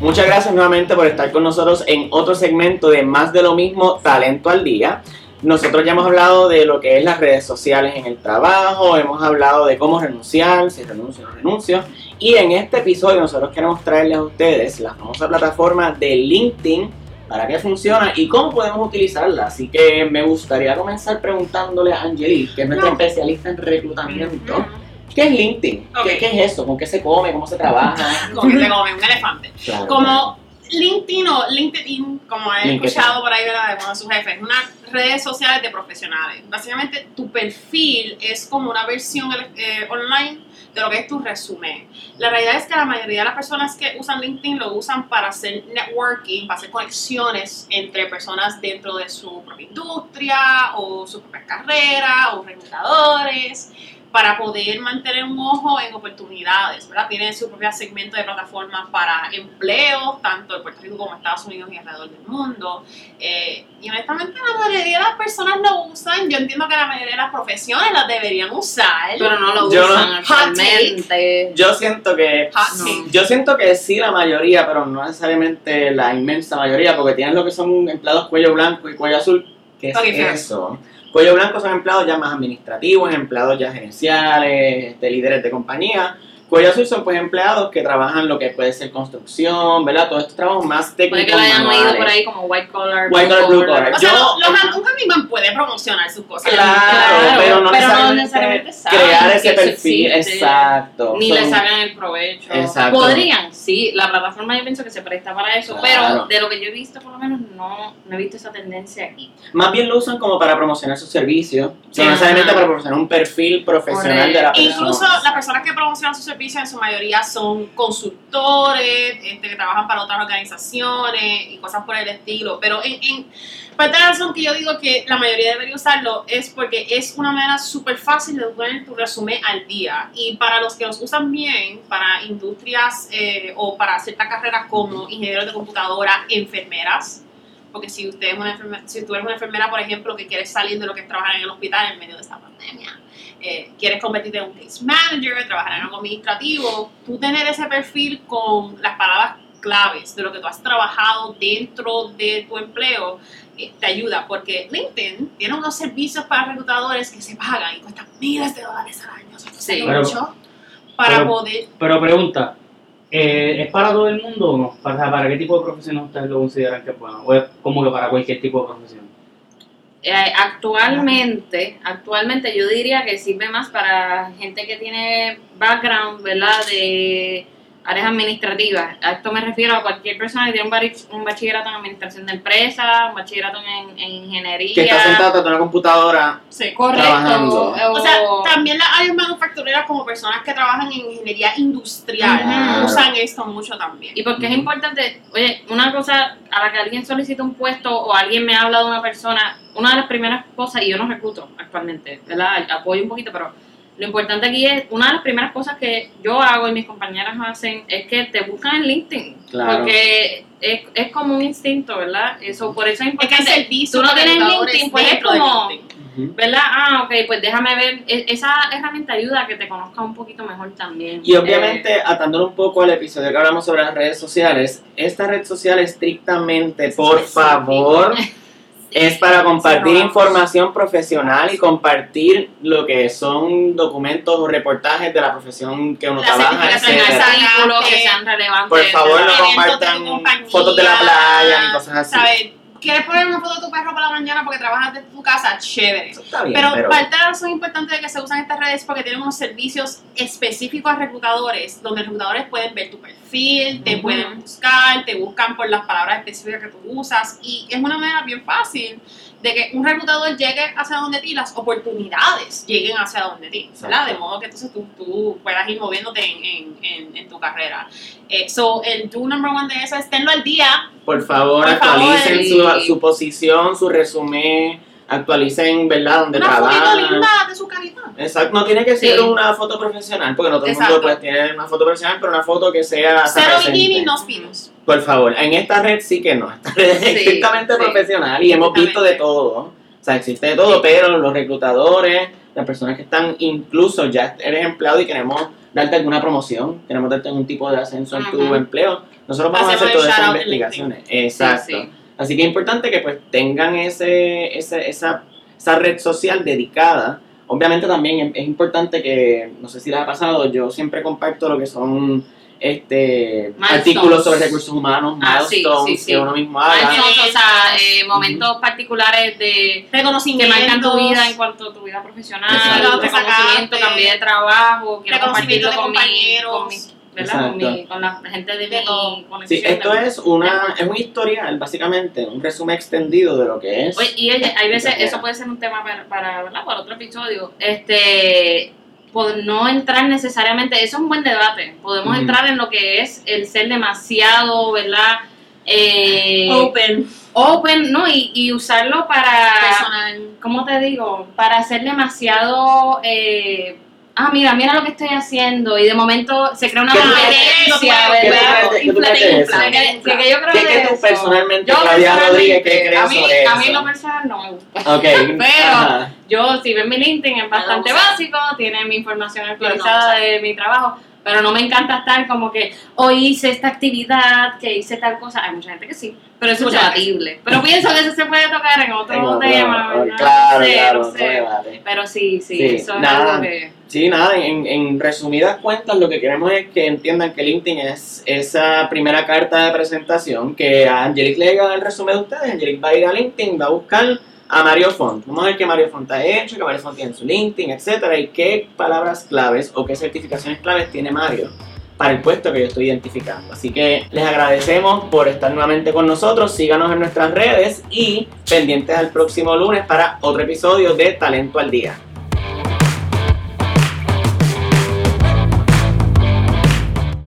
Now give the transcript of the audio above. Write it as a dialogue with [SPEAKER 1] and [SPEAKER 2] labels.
[SPEAKER 1] Muchas gracias nuevamente por estar con nosotros en otro segmento de Más de lo mismo, Talento al Día. Nosotros ya hemos hablado de lo que es las redes sociales en el trabajo, hemos hablado de cómo renunciar, si renuncio o no renuncio. Y en este episodio nosotros queremos traerles a ustedes la famosa plataforma de LinkedIn, para qué funciona y cómo podemos utilizarla. Así que me gustaría comenzar preguntándole a Angelique, que es nuestra
[SPEAKER 2] No.
[SPEAKER 1] especialista en reclutamiento. ¿Qué es LinkedIn? ¿Qué, qué es eso? ¿Con qué se come? ¿Cómo se trabaja?
[SPEAKER 2] Como que se come un elefante.
[SPEAKER 1] Claro.
[SPEAKER 2] Como LinkedIn o LinkedIn, como he
[SPEAKER 1] LinkedIn.
[SPEAKER 2] escuchado por ahí ¿verdad? de uno de sus jefes, es una redes sociales de profesionales. Básicamente, tu perfil es como una versión eh, online de lo que es tu resumen. La realidad es que la mayoría de las personas que usan LinkedIn lo usan para hacer networking, para hacer conexiones entre personas dentro de su propia industria o su propia carrera o reclutadores para poder mantener un ojo en oportunidades, ¿verdad? Tiene su propio segmento de plataformas para empleo, tanto en Puerto Rico como en Estados Unidos y alrededor del mundo. Eh, y honestamente la mayoría de las personas lo usan. Yo entiendo que la mayoría de las profesiones las deberían usar.
[SPEAKER 3] Pero no lo
[SPEAKER 1] Yo no-
[SPEAKER 3] usan actualmente.
[SPEAKER 1] Yo siento que
[SPEAKER 3] No.
[SPEAKER 1] yo siento que sí la mayoría, pero no necesariamente la inmensa mayoría, porque tienen lo que son empleados cuello blanco y cuello azul. ¿Qué es
[SPEAKER 2] Ok, fair.
[SPEAKER 1] Cuello blanco son empleados ya más administrativos, empleados ya gerenciales, este, líderes de compañía. Cuello azul son pues empleados que trabajan lo que puede ser construcción, ¿verdad? Todos estos trabajos más
[SPEAKER 3] Puede
[SPEAKER 1] técnicos,
[SPEAKER 3] que lo hayan oído
[SPEAKER 1] manuales.
[SPEAKER 3] por ahí como white collar.
[SPEAKER 1] White collar, blue collar.
[SPEAKER 2] O sea,
[SPEAKER 1] Yo-
[SPEAKER 2] lo- los- un handyman puede promocionar sus cosas.
[SPEAKER 1] Claro,
[SPEAKER 3] Claro,
[SPEAKER 1] pero no
[SPEAKER 3] pero no
[SPEAKER 1] necesariamente,
[SPEAKER 3] necesariamente saben
[SPEAKER 1] crear ese perfil,
[SPEAKER 3] existe.
[SPEAKER 1] exacto.
[SPEAKER 3] Ni
[SPEAKER 1] Son-
[SPEAKER 3] le sacan el provecho.
[SPEAKER 1] Exacto.
[SPEAKER 3] Podrían, sí. La plataforma yo pienso que se presta para eso.
[SPEAKER 1] Claro.
[SPEAKER 3] Pero de lo que yo he visto, por lo menos, no, no he visto esa tendencia aquí.
[SPEAKER 1] Más bien lo usan como para promocionar sus servicios,
[SPEAKER 3] Sí,
[SPEAKER 1] no necesariamente para promocionar un perfil profesional de la persona.
[SPEAKER 2] Incluso las personas que promocionan sus servicios en su mayoría son consultores, este, que trabajan para otras organizaciones y cosas por el estilo. Pero en, en parte de la razón que yo digo que la mayoría debería usarlo es porque es una manera súper fácil de poner tu resumen al día. Y para los que los usan bien, para industrias eh, o para ciertas carreras como ingenieros de computadora, enfermeras, porque si usted es una enfermera, si tú eres una enfermera, por ejemplo, que quieres salir de lo que es trabajar en el hospital en medio de esta quieres convertirte en un case manager, trabajar en algo administrativo, tú tener ese perfil con las palabras claves de lo que tú has trabajado dentro de tu empleo eh, te ayuda porque LinkedIn tiene unos servicios para reclutadores que se pagan y cuestan miles de dólares al año. Eso
[SPEAKER 3] Sí.
[SPEAKER 2] cuesta
[SPEAKER 4] Pero-
[SPEAKER 2] mucho para
[SPEAKER 4] pero-
[SPEAKER 2] poder
[SPEAKER 4] Pero pregunta, eh, ¿es para todo el mundo o no? ¿Para, ¿Para qué tipo de profesión ustedes lo consideran que es bueno? ¿O es como que para cualquier tipo de profesión?
[SPEAKER 3] Eh, actualmente, actualmente yo diría que sirve más para gente que tiene background, ¿verdad? De áreas administrativas. A esto me refiero a cualquier persona que tiene un, bari- un bachillerato en administración de empresas, un bachillerato en, en ingeniería.
[SPEAKER 1] que está sentado tras una computadora.
[SPEAKER 2] sí.
[SPEAKER 3] Correcto.
[SPEAKER 1] trabajando.
[SPEAKER 2] O sea, también las áreas manufactureras como personas que trabajan en ingeniería industrial
[SPEAKER 3] Claro.
[SPEAKER 2] usan esto mucho también.
[SPEAKER 3] Y porque es importante, oye, una cosa a la que alguien solicita un puesto o alguien me habla de una persona, una de las primeras cosas, y yo no recluto actualmente, ¿verdad? Apoyo un poquito, pero lo importante aquí es, una de las primeras cosas que yo hago y mis compañeras hacen es que te buscan en LinkedIn.
[SPEAKER 1] Claro.
[SPEAKER 3] Porque es, es como un instinto, ¿verdad? Eso, por eso es
[SPEAKER 2] Es que
[SPEAKER 3] importante. Tú no tienes LinkedIn, pues es como-
[SPEAKER 2] LinkedIn.
[SPEAKER 3] ¿Verdad? Ah, ok, pues déjame ver. E- Esa herramienta ayuda a que te conozca un poquito mejor también.
[SPEAKER 1] Y obviamente,
[SPEAKER 3] Eh,
[SPEAKER 1] atándolo un poco al episodio que hablamos sobre las redes sociales, esta red social estrictamente, por favor, es para compartir información profesional y compartir lo que son documentos o reportajes de la profesión que uno
[SPEAKER 2] Las
[SPEAKER 1] trabaja, etcétera.
[SPEAKER 3] que sean relevantes.
[SPEAKER 1] Por favor, no compartan fotos de la playa ni cosas así.
[SPEAKER 2] ¿Sabes? ¿Quieres poner una foto de tu perro por la mañana porque trabajas desde tu casa? Chévere.
[SPEAKER 1] Eso está bien,
[SPEAKER 2] Pero,
[SPEAKER 1] pero,
[SPEAKER 2] parte de la razón importante de que se usan estas redes es porque tienen unos servicios específicos a reclutadores, donde reclutadores pueden ver tu perfil, te pueden buscar, te buscan por las palabras específicas que tú usas, y es una manera bien fácil de que un reclutador llegue hacia donde ti, las oportunidades lleguen hacia donde ti, ¿verdad? De modo que entonces tú, tú puedas ir moviéndote en, en, en, en tu carrera. Eh, so, el do number one de eso es tenlo al día,
[SPEAKER 1] por favor,
[SPEAKER 2] por favor,
[SPEAKER 1] actualicen
[SPEAKER 3] y-
[SPEAKER 1] su, su posición, su resumen, actualicen, ¿verdad?, donde
[SPEAKER 2] una
[SPEAKER 1] trabajan.
[SPEAKER 2] linda de su carita.
[SPEAKER 1] Exacto, no tiene que ser
[SPEAKER 3] Sí.
[SPEAKER 1] una foto profesional, porque no todo el mundo puede tener una foto profesional, pero una foto que sea
[SPEAKER 2] Cero bikini, no spinos.
[SPEAKER 1] Por favor, en esta red sí que no, esta red es estrictamente
[SPEAKER 3] sí.
[SPEAKER 1] profesional y hemos visto de todo. O sea, existe de todo, pero los reclutadores, las personas que están, incluso ya eres empleado y queremos darte alguna promoción, queremos darte algún tipo de ascenso en tu empleo, nosotros vamos a hacer todas esas investigaciones. Exacto.
[SPEAKER 3] Sí, sí.
[SPEAKER 1] Así que es importante que pues tengan ese, ese- esa, esa red social dedicada. Obviamente también es, es importante que, no sé si les ha pasado, yo siempre comparto lo que son este
[SPEAKER 3] Milestones.
[SPEAKER 1] artículos sobre recursos humanos,
[SPEAKER 3] Ah, sí,
[SPEAKER 1] milestones
[SPEAKER 3] sí, sí.
[SPEAKER 1] que uno mismo haga.
[SPEAKER 3] Milestones, o sea, eh, momentos particulares de que
[SPEAKER 2] Reconocimientos.
[SPEAKER 3] marcan tu vida en cuanto a tu vida profesional,
[SPEAKER 1] Exacto.
[SPEAKER 3] reconocimiento, cambié de trabajo, quiero
[SPEAKER 2] Reconocimiento
[SPEAKER 3] compartirlo
[SPEAKER 2] de
[SPEAKER 3] con mi,
[SPEAKER 2] compañeros.
[SPEAKER 3] con mi, ¿verdad? Con, mi-
[SPEAKER 1] Exacto.
[SPEAKER 3] con la gente de, mi
[SPEAKER 1] Sí,
[SPEAKER 3] conexión.
[SPEAKER 1] esto
[SPEAKER 3] de-
[SPEAKER 1] es una es un historial, básicamente, un resumen extendido de lo que es.
[SPEAKER 3] Oye, y oye, hay veces, eso puede ser un tema para, para, ¿verdad? para otro episodio, este por no entrar necesariamente, eso es un buen debate, podemos entrar en lo que es el ser demasiado, ¿verdad? Eh,
[SPEAKER 2] Open,
[SPEAKER 3] open, ¿no? Y, y usarlo para,
[SPEAKER 2] personal.
[SPEAKER 3] ¿cómo te digo? Para ser demasiado, eh, ah, mira, mira lo que estoy haciendo, y de momento se crea una
[SPEAKER 1] ¿Qué tú
[SPEAKER 3] competencia, ¿verdad?
[SPEAKER 1] ¿Qué tú crees de eso?
[SPEAKER 3] Que, que- que yo creo
[SPEAKER 1] ¿Qué,
[SPEAKER 3] de
[SPEAKER 1] qué tú personalmente,
[SPEAKER 3] Yo
[SPEAKER 1] Claudia Rodríguez, qué crees
[SPEAKER 3] a mí,
[SPEAKER 1] sobre
[SPEAKER 3] a
[SPEAKER 1] eso?
[SPEAKER 3] mí lo personal no me gusta.
[SPEAKER 1] Ok, ajá.
[SPEAKER 3] Yo, si ven mi LinkedIn, es bastante básico, tiene mi información
[SPEAKER 2] no
[SPEAKER 3] actualizada de mi trabajo, pero no me encanta estar como que hoy hice esta actividad, que hice tal cosa. Hay mucha gente que sí, pero es debatible. Pero pienso que eso se puede tocar en otro,
[SPEAKER 1] En otro-
[SPEAKER 3] tema. ¿verdad?
[SPEAKER 1] claro,
[SPEAKER 3] no sé,
[SPEAKER 1] claro,
[SPEAKER 3] no sé.
[SPEAKER 1] debate.
[SPEAKER 3] Pero sí, sí,
[SPEAKER 1] Sí,
[SPEAKER 3] eso es
[SPEAKER 1] nada.
[SPEAKER 3] algo que.
[SPEAKER 1] Sí, nada, en, en resumidas cuentas lo que queremos es que entiendan que LinkedIn es esa primera carta de presentación que a Angelique le llega el resumen de ustedes, Angelique va a ir a LinkedIn, va a buscar a Mario Font. Vamos a ver qué Mario Font ha hecho, que Mario Font tiene en su LinkedIn, etcétera, y qué palabras claves o qué certificaciones claves tiene Mario para el puesto que yo estoy identificando. Así que les agradecemos por estar nuevamente con nosotros, síganos en nuestras redes y pendientes al próximo lunes para otro episodio de Talento al Día.